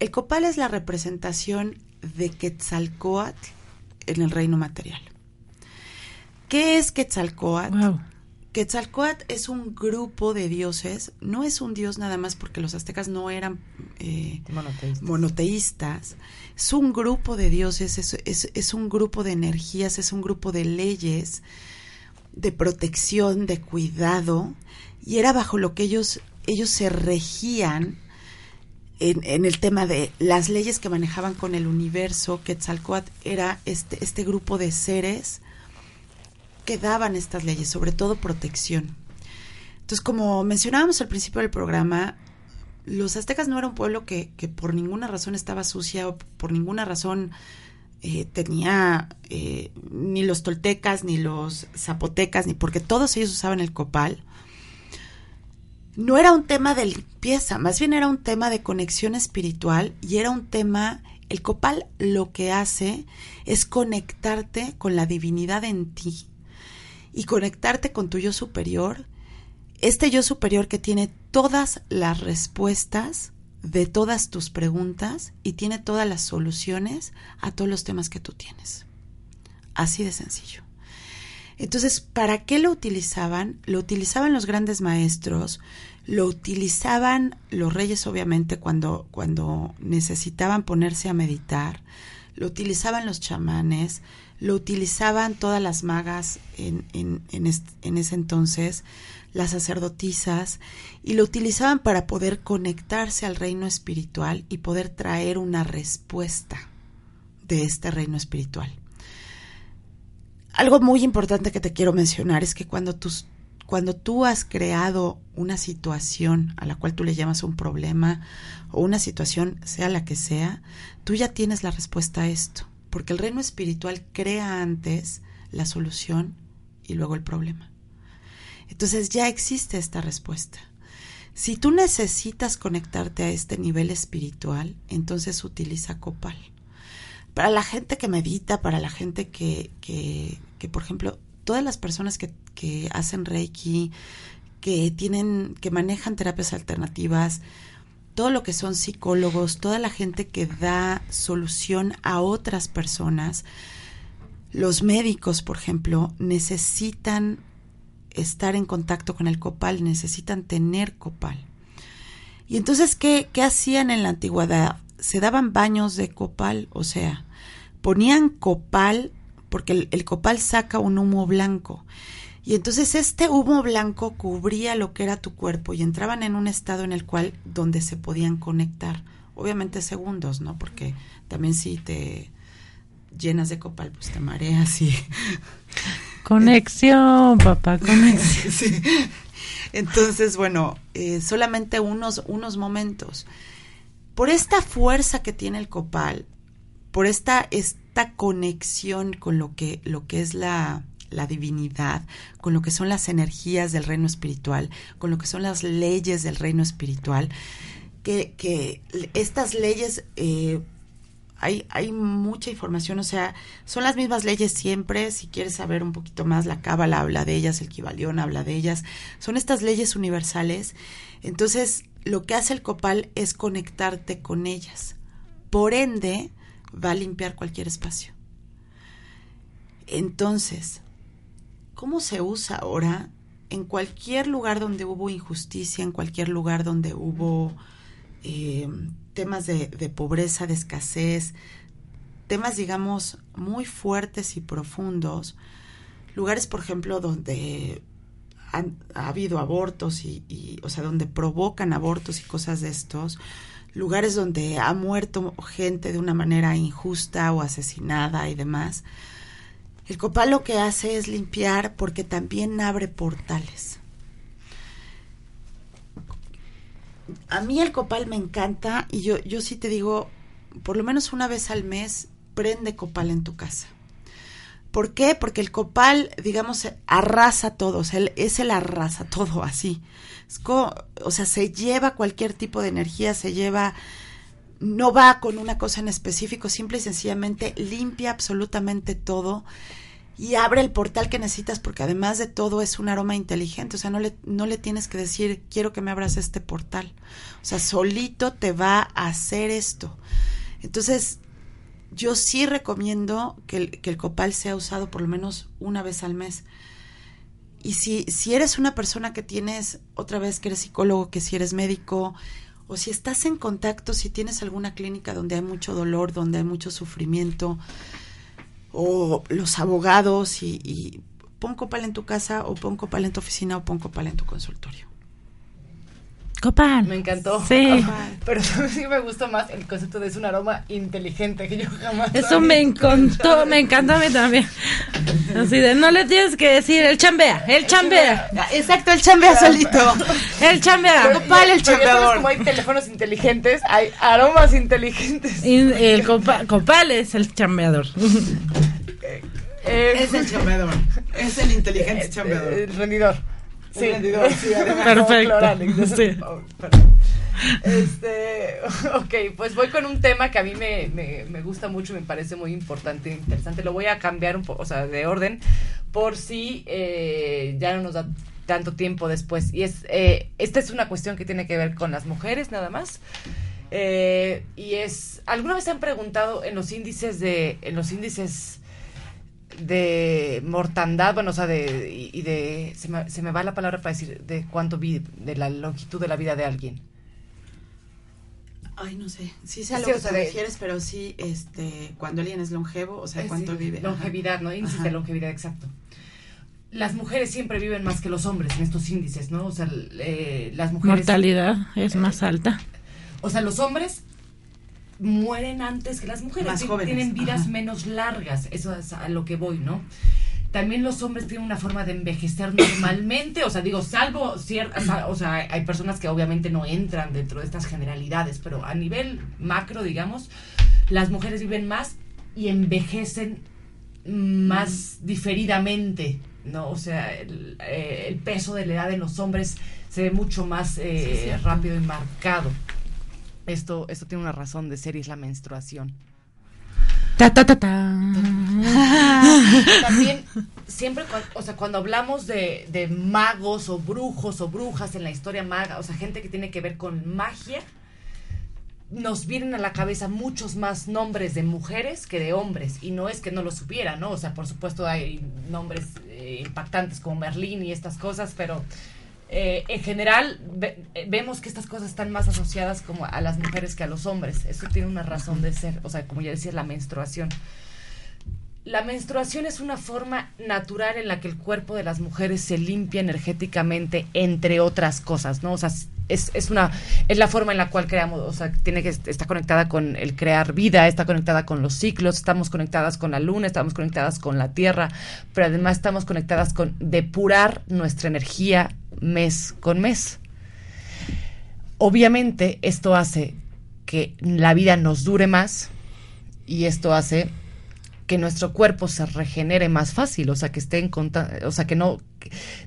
El copal es la representación de Quetzalcoatl en el reino material. ¿Qué es Quetzalcoatl? Quetzalcoatl es un grupo de dioses, no es un dios nada más porque los aztecas no eran eh, monoteístas. es un grupo de dioses, es, es, un grupo de energías, es un grupo de leyes, de protección, de cuidado, y era bajo lo que ellos, ellos se regían en, en, el tema de las leyes que manejaban con el universo. Quetzalcoatl era este, este grupo de seres que daban estas leyes, sobre todo protección. Entonces, como mencionábamos al principio del programa, los aztecas no era un pueblo que, por ninguna razón estaba sucia o por ninguna razón eh, tenía eh, ni los toltecas, ni los zapotecas, ni porque todos ellos usaban el copal. No era un tema de limpieza, más bien era un tema de conexión espiritual y era un tema, el copal lo que hace es conectarte con la divinidad en ti y conectarte con tu yo superior, este yo superior que tiene todas las respuestas de todas tus preguntas y tiene todas las soluciones a todos los temas que tú tienes. Así de sencillo. Entonces, ¿para qué lo utilizaban? Lo utilizaban los grandes maestros, lo utilizaban los reyes obviamente cuando, cuando necesitaban ponerse a meditar, lo utilizaban los chamanes, lo utilizaban todas las magas en, en, en, ese entonces, las sacerdotisas, y lo utilizaban para poder conectarse al reino espiritual y poder traer una respuesta de este reino espiritual. Algo muy importante que te quiero mencionar es que cuando, tus, cuando tú has creado una situación a la cual tú le llamas un problema o una situación, sea la que sea, tú ya tienes la respuesta a esto porque el reino espiritual crea antes la solución y luego el problema. Entonces ya existe esta respuesta. Si tú necesitas conectarte a este nivel espiritual, entonces utiliza copal. Para la gente que medita, para la gente que, que, que por ejemplo, todas las personas que, que hacen Reiki, que tienen, que manejan terapias alternativas, todo lo que son psicólogos, toda la gente que da solución a otras personas, los médicos, por ejemplo, necesitan estar en contacto con el copal, necesitan tener copal. Y entonces, ¿qué, qué hacían en la antigüedad? Se daban baños de copal, o sea, ponían copal, porque el copal saca un humo blanco. Y entonces este humo blanco cubría lo que era tu cuerpo y entraban en un estado en el cual donde se podían conectar. Obviamente segundos, ¿no? Porque también si te llenas de copal, pues te mareas y... Conexión, papá, conexión. sí. Entonces, bueno, eh, solamente unos, unos momentos. Por esta fuerza que tiene el copal, por esta, esta conexión con lo que, lo que es la, la divinidad, con lo que son las energías del reino espiritual, con lo que son las leyes del reino espiritual, que, que estas leyes... Eh, hay, hay, mucha información, o sea, son las mismas leyes siempre, si quieres saber un poquito más, la Cábala habla de ellas, el Kibalión habla de ellas, son estas leyes universales, entonces lo que hace el copal es conectarte con ellas, por ende va a limpiar cualquier espacio. Entonces, ¿Cómo se usa ahora en cualquier lugar donde hubo injusticia, en cualquier lugar donde hubo eh, temas de, pobreza, de escasez, temas, digamos, muy fuertes y profundos, lugares, por ejemplo, donde ha habido abortos y, o sea, donde provocan abortos y cosas de estos, lugares donde ha muerto gente de una manera injusta o asesinada y demás, el copal lo que hace es limpiar porque también abre portales. A mí el copal me encanta y yo, yo sí te digo, por lo menos una vez al mes, prende copal en tu casa. ¿Por qué? Porque el copal, digamos, arrasa todo, o sea, es el arrasa todo así. o sea, se lleva cualquier tipo de energía, se lleva, no va con una cosa en específico, simple y sencillamente limpia absolutamente todo y abre el portal que necesitas porque además de todo es un aroma inteligente, o sea, no le, no le tienes que decir, quiero que me abras este portal. O sea, solito te va a hacer esto. Entonces, yo sí recomiendo que el, que el copal sea usado por lo menos una vez al mes. Y si, si eres una persona que tienes, otra vez que eres psicólogo, que si eres médico, o si estás en contacto, si tienes alguna clínica donde hay mucho dolor, donde hay mucho sufrimiento, o los abogados, y, y pon copal en tu casa, o pon copal en tu oficina, o pon copal en tu consultorio. Copal. Me encantó. Sí. Pero sí me gustó más el concepto de es un aroma inteligente que yo jamás. Eso me encantó, me encantó a mí también. Así de, no le tienes que decir, el chambea, el chambea. Exacto, el chambea solito. El chambea. Copal, el chambeador. como hay teléfonos inteligentes, hay aromas inteligentes. el copal, es el chambeador. Eh, es el chambeador. Es el inteligente chambeador. El rendidor. Sí, Perfecto. Este, ok, pues voy con un tema que a mí me, me, gusta mucho, me parece muy importante, interesante. Lo voy a cambiar un poco, o sea, de orden, por si eh, ya no nos da tanto tiempo después. Y es, eh, esta es una cuestión que tiene que ver con las mujeres, nada más. Eh, y es, ¿alguna vez han preguntado en los índices de, en los índices de mortandad, bueno, o sea, de, y de, se me, se me va la palabra para decir de cuánto vive, de la longitud de la vida de alguien. Ay, no sé. Sí sé a lo que te refieres, pero sí, este, cuando alguien es longevo, o sea, cuánto vive. Longevidad, ¿no? Índice de longevidad, exacto. Las mujeres siempre viven más que los hombres en estos índices, ¿no? O sea, eh, las mujeres... Mortalidad es más alta. O sea, los hombres mueren antes que las mujeres. Tienen vidas menos largas. Eso es a lo que voy, ¿no? También los hombres tienen una forma de envejecer normalmente, o sea, digo, salvo ciertas, o sea, hay personas que obviamente no entran dentro de estas generalidades, pero a nivel macro, digamos, las mujeres viven más y envejecen más diferidamente, ¿no? O sea, el, eh, peso de la edad en los hombres se ve mucho más eh, rápido y marcado esto, esto tiene una razón de ser y es la menstruación. Ta, ta, ta, También, siempre, o sea, cuando hablamos de, de, magos o brujos o brujas en la historia maga, o sea, gente que tiene que ver con magia, nos vienen a la cabeza muchos más nombres de mujeres que de hombres. Y no es que no lo supiera, ¿no? O sea, por supuesto hay nombres eh, impactantes como Merlín y estas cosas, pero eh, en general eh, vemos que estas cosas están más asociadas como a las mujeres que a los hombres. Eso tiene una razón de ser, o sea, como ya decía, la menstruación. La menstruación es una forma natural en la que el cuerpo de las mujeres se limpia energéticamente, entre otras cosas, ¿no? O sea, es, es, una, es la forma en la cual creamos, o sea, tiene que está conectada con el crear vida, está conectada con los ciclos, estamos conectadas con la luna, estamos conectadas con la tierra, pero además estamos conectadas con depurar nuestra energía mes con mes. Obviamente esto hace que la vida nos dure más y esto hace que nuestro cuerpo se regenere más fácil, o sea, que esté en o sea, que no,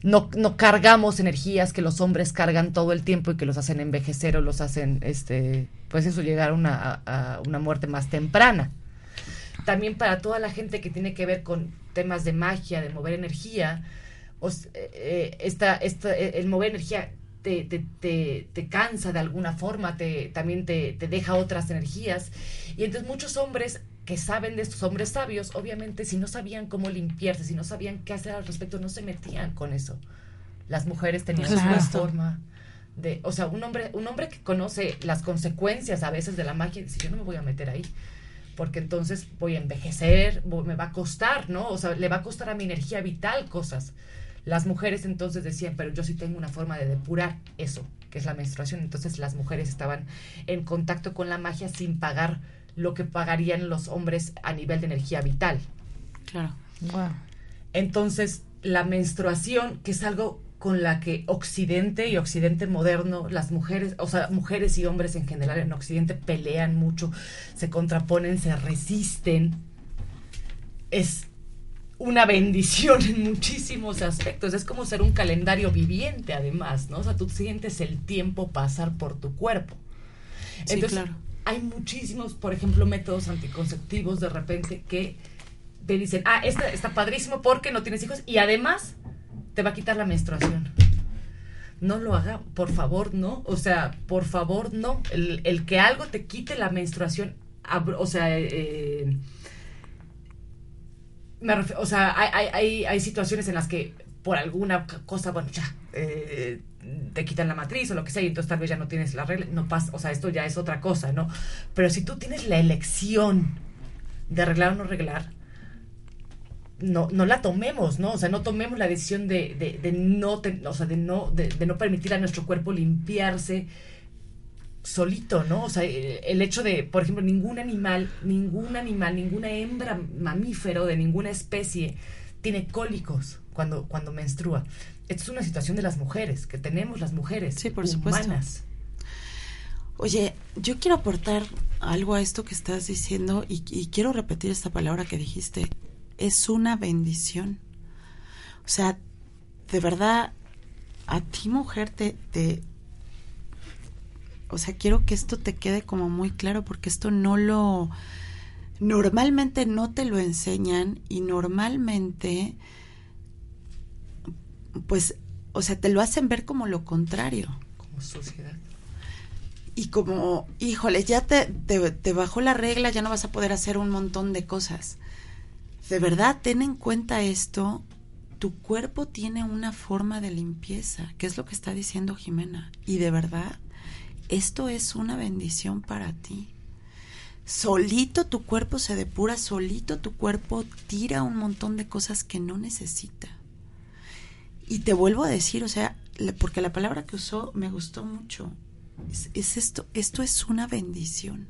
no, no cargamos energías que los hombres cargan todo el tiempo y que los hacen envejecer o los hacen, este, pues eso, llegar a una, a una muerte más temprana. También para toda la gente que tiene que ver con temas de magia, de mover energía, eh, eh, esta, esta, eh, el mover energía te, te, te, te, cansa de alguna forma, te, también te, te deja otras energías. Y entonces muchos hombres que saben de estos hombres sabios, obviamente si no sabían cómo limpiarse, si no sabían qué hacer al respecto, no se metían con eso. Las mujeres tenían su forma de, o sea, un hombre, un hombre que conoce las consecuencias a veces de la magia, dice, yo no me voy a meter ahí, porque entonces voy a envejecer, me va a costar, ¿no? O sea, le va a costar a mi energía vital cosas. Las mujeres entonces decían, pero yo sí tengo una forma de depurar eso, que es la menstruación. Entonces las mujeres estaban en contacto con la magia sin pagar lo que pagarían los hombres a nivel de energía vital. Claro. Entonces, la menstruación, que es algo con la que Occidente y Occidente moderno, las mujeres, o sea, mujeres y hombres en general en Occidente pelean mucho, se contraponen, se resisten, es una bendición en muchísimos aspectos. Es como ser un calendario viviente, además, ¿no? O sea, tú sientes el tiempo pasar por tu cuerpo. Entonces, claro. Hay muchísimos, por ejemplo, métodos anticonceptivos de repente que te dicen, ah, este está padrísimo porque no tienes hijos y además te va a quitar la menstruación. No lo haga, por favor, no. O sea, por favor, no. El, que algo te quite la menstruación, o sea, eh, me refiero- o sea, hay, hay, hay situaciones en las que por alguna cosa, bueno, ya, eh, te quitan la matriz o lo que sea, y entonces tal vez ya no tienes la regla, no pasa, o sea, esto ya es otra cosa, ¿no? Pero si tú tienes la elección de arreglar o no arreglar, no, no la tomemos, ¿no? O sea, no tomemos la decisión de, de, no, o sea, de no, de, de no permitir a nuestro cuerpo limpiarse solito, ¿no? O sea, eh, el hecho de, por ejemplo, ningún animal, ningún animal, ninguna hembra mamífero de ninguna especie tiene cólicos cuando, cuando menstrua. Esto es una situación de las mujeres, que tenemos las mujeres Sí, por supuesto. humanas. Oye, yo quiero aportar algo a esto que estás diciendo y, y quiero repetir esta palabra que dijiste. Es una bendición. O sea, de verdad, a ti mujer te, te... O sea, quiero que esto te quede como muy claro porque esto no lo... Normalmente no te lo enseñan y normalmente, pues, o sea, te lo hacen ver como lo contrario Como sociedad. y como, híjole, ya te, te, te bajó la regla, ya no vas a poder hacer un montón de cosas. De verdad, ten en cuenta esto, tu cuerpo tiene una forma de limpieza, que es lo que está diciendo Jimena, y de verdad, esto es una bendición para ti. Solito tu cuerpo se depura, solito tu cuerpo tira un montón de cosas que no necesita. Y te vuelvo a decir, o sea, porque la palabra que usó me gustó mucho. Es esto, esto es una bendición.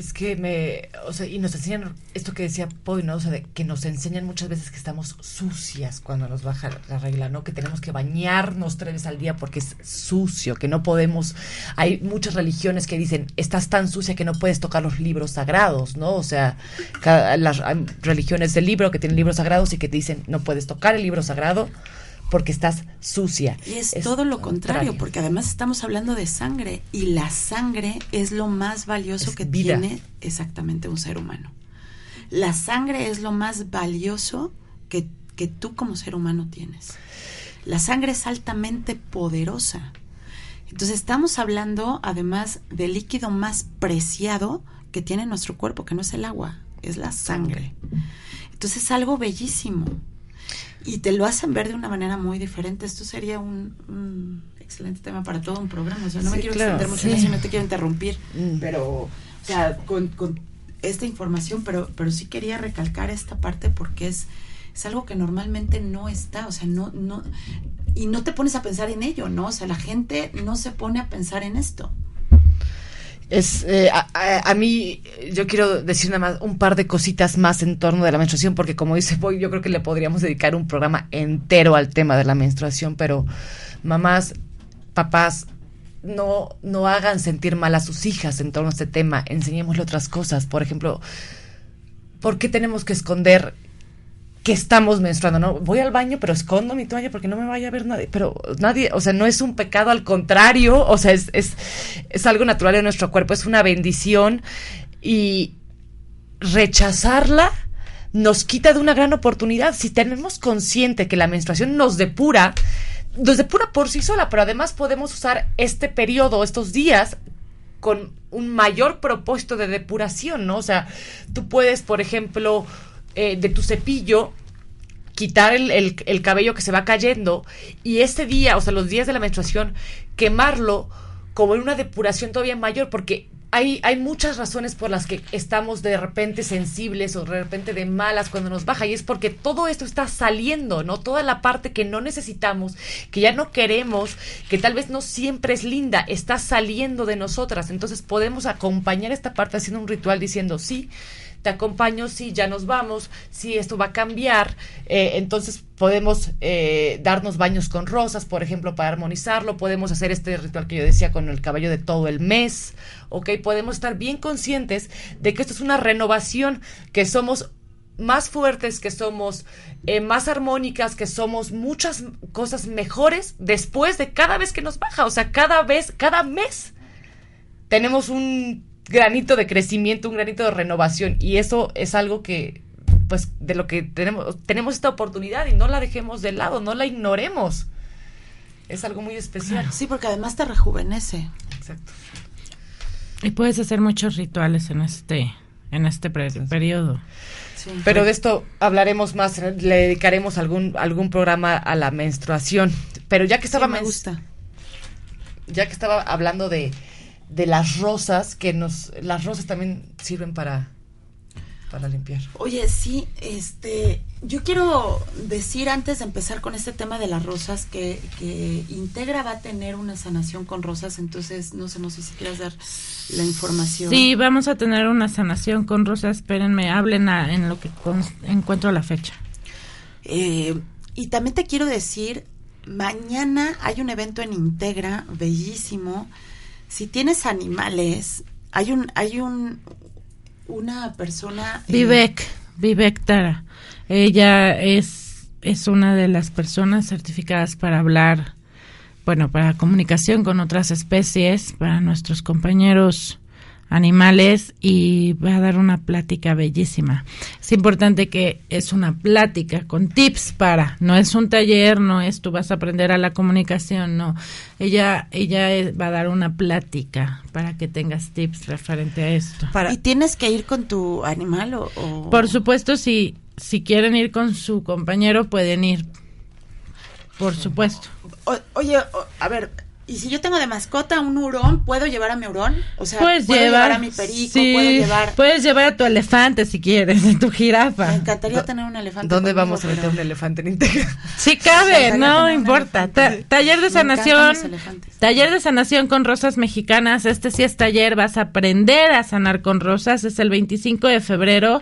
Es que me, o sea, y nos enseñan esto que decía Poy, ¿no? O sea, de que nos enseñan muchas veces que estamos sucias cuando nos baja la regla, ¿no? Que tenemos que bañarnos tres veces al día porque es sucio, que no podemos. Hay muchas religiones que dicen, estás tan sucia que no puedes tocar los libros sagrados, ¿no? O sea, cada- las hay religiones del libro que tienen libros sagrados y que te dicen, no puedes tocar el libro sagrado porque estás sucia. Y es, todo lo contrario, porque además estamos hablando de sangre y la sangre es lo más valioso Es que vida. tiene exactamente un ser humano. La sangre es lo más valioso que, que tú como ser humano tienes. La sangre es altamente poderosa. Entonces estamos hablando además del líquido más preciado que tiene nuestro cuerpo, que no es el agua, es la sangre. Entonces es algo bellísimo. Y te lo hacen ver de una manera muy diferente. Esto sería un, un excelente tema para todo un programa. O sea, no me quiero claro, extender mucho en sí. eso y no te quiero interrumpir. Mm. Pero, o sea, con, con esta información, pero, pero sí quería recalcar esta parte porque es, es algo que normalmente no está. O sea, no, no, y no te pones a pensar en ello, ¿no? O sea, la gente no se pone a pensar en esto. Es, eh, a, mí, yo quiero decir nada más un par de cositas más en torno de la menstruación, porque como dice Boy, yo creo que le podríamos dedicar un programa entero al tema de la menstruación, pero mamás, papás, no, no hagan sentir mal a sus hijas en torno a este tema, enseñémosle otras cosas. Por ejemplo, ¿por qué tenemos que esconder que estamos menstruando, ¿no? Voy al baño, pero escondo mi toalla porque no me vaya a ver nadie. Pero nadie, o sea, no es un pecado, al contrario, o sea, es, es, es algo natural en nuestro cuerpo, es una bendición y rechazarla nos quita de una gran oportunidad. Si tenemos consciente que la menstruación nos depura, nos depura por sí sola, pero además podemos usar este periodo, estos días, con un mayor propósito de depuración, ¿no? O sea, tú puedes, por ejemplo, eh, de tu cepillo, quitar el, el- el cabello que se va cayendo y este día, o sea, los días de la menstruación, quemarlo como en una depuración todavía mayor, porque hay, hay muchas razones por las que estamos de repente sensibles o de repente de malas cuando nos baja y es porque todo esto está saliendo, ¿no? Toda la parte que no necesitamos, que ya no queremos, que tal vez no siempre es linda, está saliendo de nosotras. Entonces podemos acompañar esta parte haciendo un ritual diciendo, sí, te acompaño si ya nos vamos, si esto va a cambiar, eh, entonces podemos eh, darnos baños con rosas, por ejemplo, para armonizarlo, podemos hacer este ritual que yo decía con el cabello de todo el mes, ¿ok? Podemos estar bien conscientes de que esto es una renovación, que somos más fuertes, que somos eh, más armónicas, que somos muchas cosas mejores después de cada vez que nos baja, o sea, cada vez, cada mes tenemos un granito de crecimiento, un granito de renovación y eso es algo que pues de lo que tenemos tenemos esta oportunidad y no la dejemos de lado, no la ignoremos. Es algo muy especial. Sí, porque además te rejuvenece. Exacto. Y puedes hacer muchos rituales en este en este periodo. Pero de esto hablaremos más, le dedicaremos algún algún programa a la menstruación. Pero ya que estaba me gusta. Ya que estaba hablando de, de las rosas, que nos las rosas también sirven para para limpiar. Oye, sí, este, yo quiero decir antes de empezar con este tema de las rosas que, que Integra va a tener una sanación con rosas, entonces no sé, no sé si quieras dar la información. Sí, vamos a tener una sanación con rosas, espérenme, hablen en lo que encuentro la fecha. Eh, y también te quiero decir, mañana hay un evento en Integra, bellísimo. Si tienes animales, hay un, hay un, una persona... Vivek, Vivek Tara. Ella es, es una de las personas certificadas para hablar, bueno, para comunicación con otras especies, para nuestros compañeros animales y va a dar una plática bellísima. Es importante que es una plática con tips para, no es un taller, no es tú vas a aprender a la comunicación, no. Ella ella va a dar una plática para que tengas tips referente a esto. ¿Y tienes que ir con tu animal o...? Por supuesto, si, si quieren ir con su compañero, pueden ir. Por supuesto. oye, a ver, y si yo tengo de mascota un hurón, ¿puedo llevar a mi hurón? O sea, puedes ¿puedo llevar, a mi perico? ¿Puedo llevar...? Puedes llevar a tu elefante si quieres, a tu jirafa. Me encantaría tener un elefante. ¿Dónde vamos a meter un elefante en Integra? Sí cabe, no importa. taller de sanación. Taller de sanación con rosas mexicanas. Este sí es taller, vas a aprender a sanar con rosas. Es el 25 de febrero.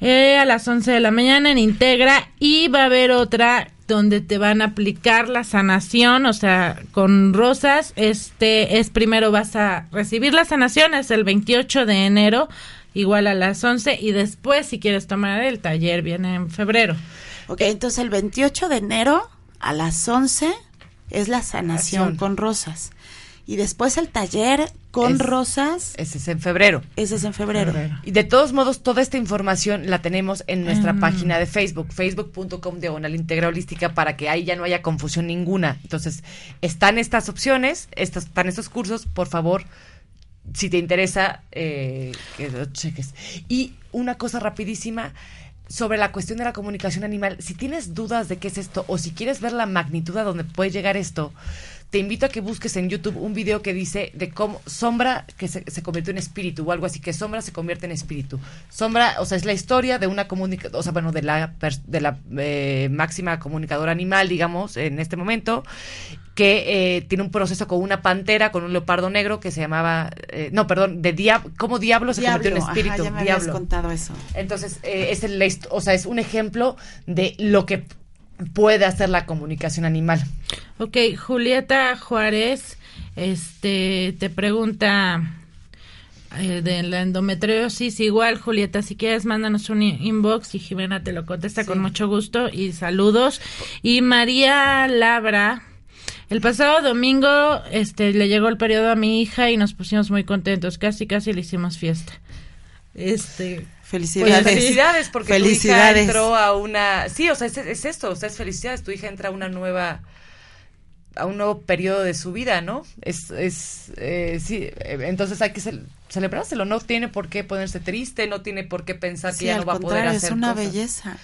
Eh, a las 11 de la mañana en Integra y va a haber otra donde te van a aplicar la sanación, o sea, con rosas, este es primero vas a recibir la sanación, es el 28 de enero, igual a las 11, y después si quieres tomar el taller viene en febrero. Ok, entonces el 28 de enero a las 11 es la sanación con rosas. Y después el taller con rosas. Ese es en febrero. Ese es en febrero. Y de todos modos, toda esta información la tenemos en nuestra mm. página de Facebook, facebook.com diagonal integra holística, para que ahí ya no haya confusión ninguna. Entonces, están estas opciones, estos, están estos cursos, por favor, si te interesa, eh, que lo cheques. Y una cosa rapidísima sobre la cuestión de la comunicación animal, si tienes dudas de qué es esto o si quieres ver la magnitud a donde puede llegar esto, te invito a que busques en YouTube un video que dice de cómo Sombra que se, se convirtió en espíritu o algo así, que Sombra se convierte en espíritu. Sombra, o sea, es la historia de una comunicadora, o sea, bueno, de la, de la eh, máxima comunicadora animal, digamos, en este momento, que eh, tiene un proceso con una pantera, con un leopardo negro que se llamaba, eh, no, perdón, de diablo, ¿cómo diablo se convirtió en espíritu? ya me contado eso. Entonces, es el, o sea, es un ejemplo de lo que puede hacer la comunicación animal. Ok, Julieta Juárez este, te pregunta eh, de la endometriosis. Igual, Julieta, si quieres, mándanos un inbox y Jimena te lo contesta con mucho gusto y saludos. Y María Labra. El pasado domingo este, le llegó el periodo a mi hija y nos pusimos muy contentos. Casi, casi le hicimos fiesta. Este, Felicidades. Pues felicidades, porque tu hija entró a una... Sí, o sea, es, es, esto, o sea, es felicidades. Tu hija entra a una nueva... a un nuevo periodo de su vida, ¿no? Es, es eh, sí, eh, entonces hay que celebrárselo. No tiene por qué ponerse triste, no tiene por qué pensar que ya no va a poder hacer es una belleza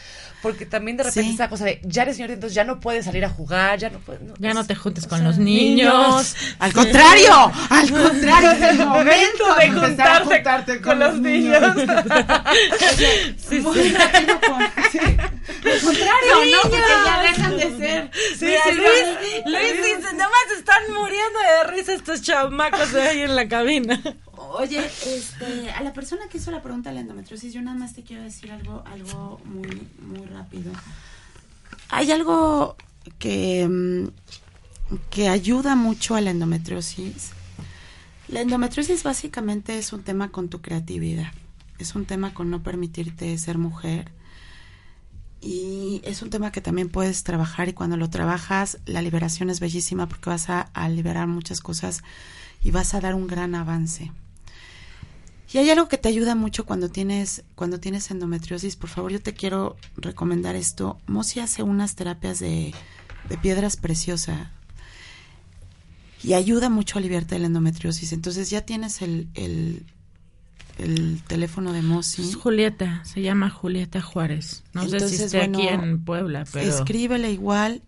porque también de repente esa cosa de ya eres señor, entonces ya no puedes salir a jugar, ya no puedes. ya no te juntes con los niños. Al contrario, al contrario, es el momento de juntarte, con, los niños. sí, Muy rápido con. Al contrario, no, porque ya dejan de ser. Sí, Luis, Luis dice, nada más están muriendo de risa estos chamacos de ahí en la cabina. Oye, este, a la persona que hizo la pregunta de la endometriosis, yo nada más te quiero decir algo, algo muy, muy rápido. Hay algo que, mm, que ayuda mucho a la endometriosis. La endometriosis básicamente es un tema con tu creatividad. Es un tema con no permitirte ser mujer. Y es un tema que también puedes trabajar y cuando lo trabajas la liberación es bellísima porque vas a, a liberar muchas cosas y vas a dar un gran avance. Y hay algo que te ayuda mucho cuando tienes, cuando tienes endometriosis. Por favor, yo te quiero recomendar esto. Mosi hace unas terapias de, de piedras preciosas y ayuda mucho a aliviarte de la endometriosis. Entonces ya tienes el, el, el teléfono de Mosi. Es Julieta, se llama Julieta Juárez. No sé si esté aquí en Puebla, pero Escríbele igual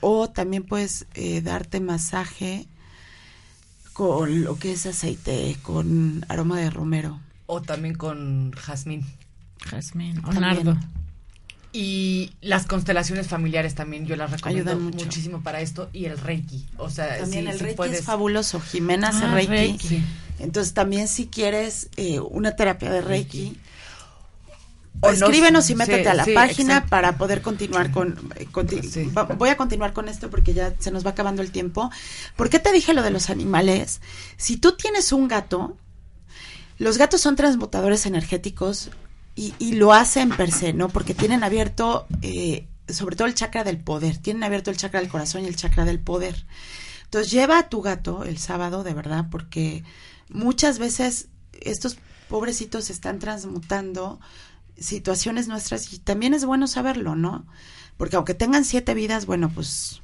o también puedes eh, darte masaje con lo que es aceite, con aroma de romero. O también con jazmín. Jazmín o También. Nardo. Y las constelaciones familiares también yo las recomiendo Ayudan mucho. muchísimo para esto. Y el Reiki. O sea, También sí, el sí Reiki puedes- es fabuloso. Jimena hace Ah, Reiki. Reiki. Sí. Entonces también si quieres eh, una terapia de Reiki, O escríbenos y sí, métete a la sí, página exacto. para poder continuar con... eh, conti- Sí. va- voy a continuar con esto porque ya se nos va acabando el tiempo. ¿Por qué te dije lo de los animales? Si tú tienes un gato, los gatos son transmutadores energéticos y, y lo hacen per se, ¿no? Porque tienen abierto, eh, sobre todo el chakra del poder, tienen abierto el chakra del corazón y el chakra del poder. Entonces lleva a tu gato el sábado, de verdad, porque muchas veces estos pobrecitos están transmutando situaciones nuestras y también es bueno saberlo, ¿no? Porque aunque tengan siete vidas, bueno, pues...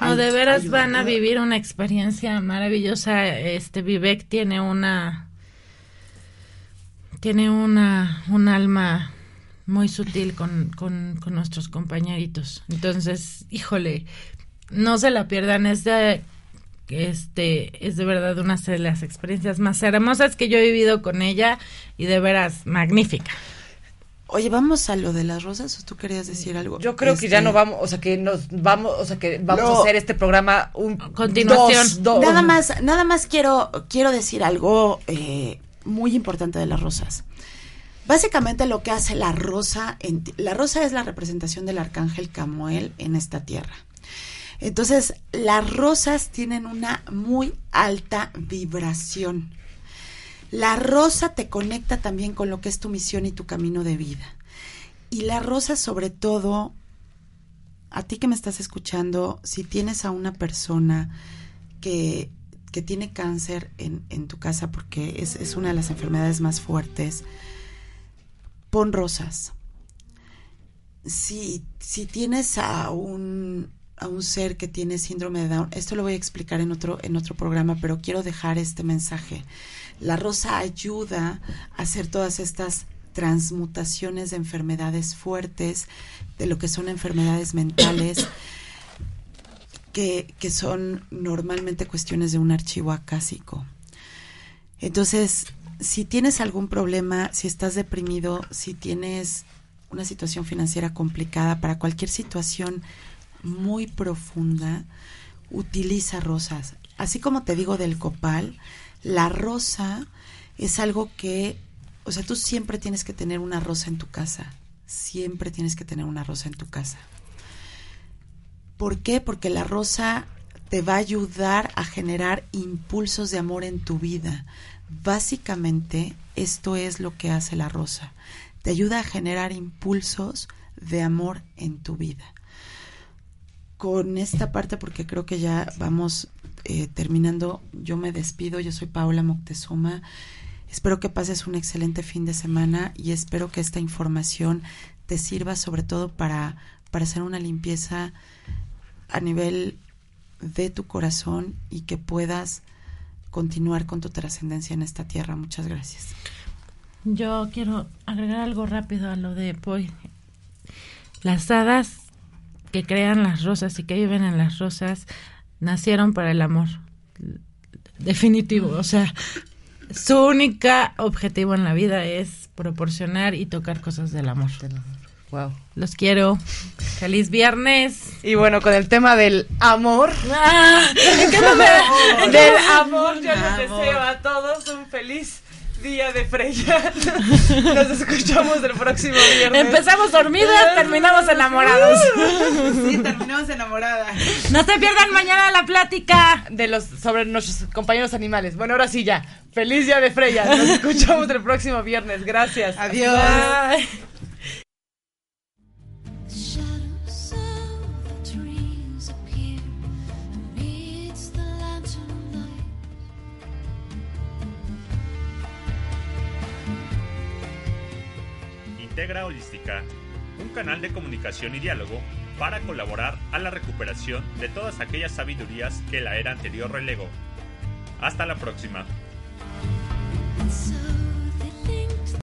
No, de veras ayuda, van a vivir una experiencia maravillosa. Este Vivek tiene una tiene una un alma muy sutil con, con, con nuestros compañeritos. Entonces, híjole, no se la pierdan, es de este es de verdad una de las experiencias más hermosas que yo he vivido con ella y de veras magnífica. Oye, ¿vamos a lo de las rosas o tú querías decir algo? Yo creo que ya Este, no vamos, o sea, que nos vamos, o sea, que vamos No. a hacer este programa un Continuación. dos- dos- Nada más, nada más quiero, quiero decir algo eh, muy importante de las rosas. Básicamente lo que hace la rosa, en ti- la rosa es la representación del arcángel Camuel en esta tierra. Entonces, las rosas tienen una muy alta vibración. La rosa te conecta también con lo que es tu misión y tu camino de vida. Y la rosa sobre todo, a ti que me estás escuchando, si tienes a una persona que, que tiene cáncer en, en tu casa, porque es, es una de las enfermedades más fuertes, pon rosas. Si, si tienes a un, a un ser que tiene síndrome de Down, esto lo voy a explicar en otro, en otro programa, pero quiero dejar este mensaje. La rosa ayuda a hacer todas estas transmutaciones de enfermedades fuertes, de lo que son enfermedades mentales, que, que son normalmente cuestiones de un archivo acásico. Entonces, si tienes algún problema, si estás deprimido, si tienes una situación financiera complicada, para cualquier situación muy profunda, utiliza rosas. Así como te digo del copal, la rosa es algo que, o sea, tú siempre tienes que tener una rosa en tu casa. Siempre tienes que tener una rosa en tu casa. ¿Por qué? Porque la rosa te va a ayudar a generar impulsos de amor en tu vida. Básicamente, esto es lo que hace la rosa. Te ayuda a generar impulsos de amor en tu vida. Con esta parte, porque creo que ya vamos eh, terminando, yo me despido. Yo soy Paola Moctezuma. Espero que pases un excelente fin de semana y espero que esta información te sirva sobre todo para, para hacer una limpieza a nivel de tu corazón y que puedas continuar con tu trascendencia en esta tierra. Muchas gracias. Yo quiero agregar algo rápido a lo de Poi. Las hadas que crean las rosas y que viven en las rosas nacieron para el amor. Definitivo. O sea, su única objetivo en la vida es proporcionar y tocar cosas del amor. Wow. Los quiero. Feliz viernes. Y bueno, con el tema del amor. Ah, del amor, yo les deseo a todos un feliz día de Freya. Nos escuchamos el próximo viernes. Empezamos dormidas, terminamos enamorados. Sí, terminamos enamorada. No te pierdan mañana la plática. de los sobre nuestros compañeros animales. Bueno, ahora sí ya. Feliz día de Freya. Nos escuchamos el próximo viernes. Gracias. Adiós. Bye. Integra Holística, un canal de comunicación y diálogo para colaborar a la recuperación de todas aquellas sabidurías que la era anterior relegó. Hasta la próxima.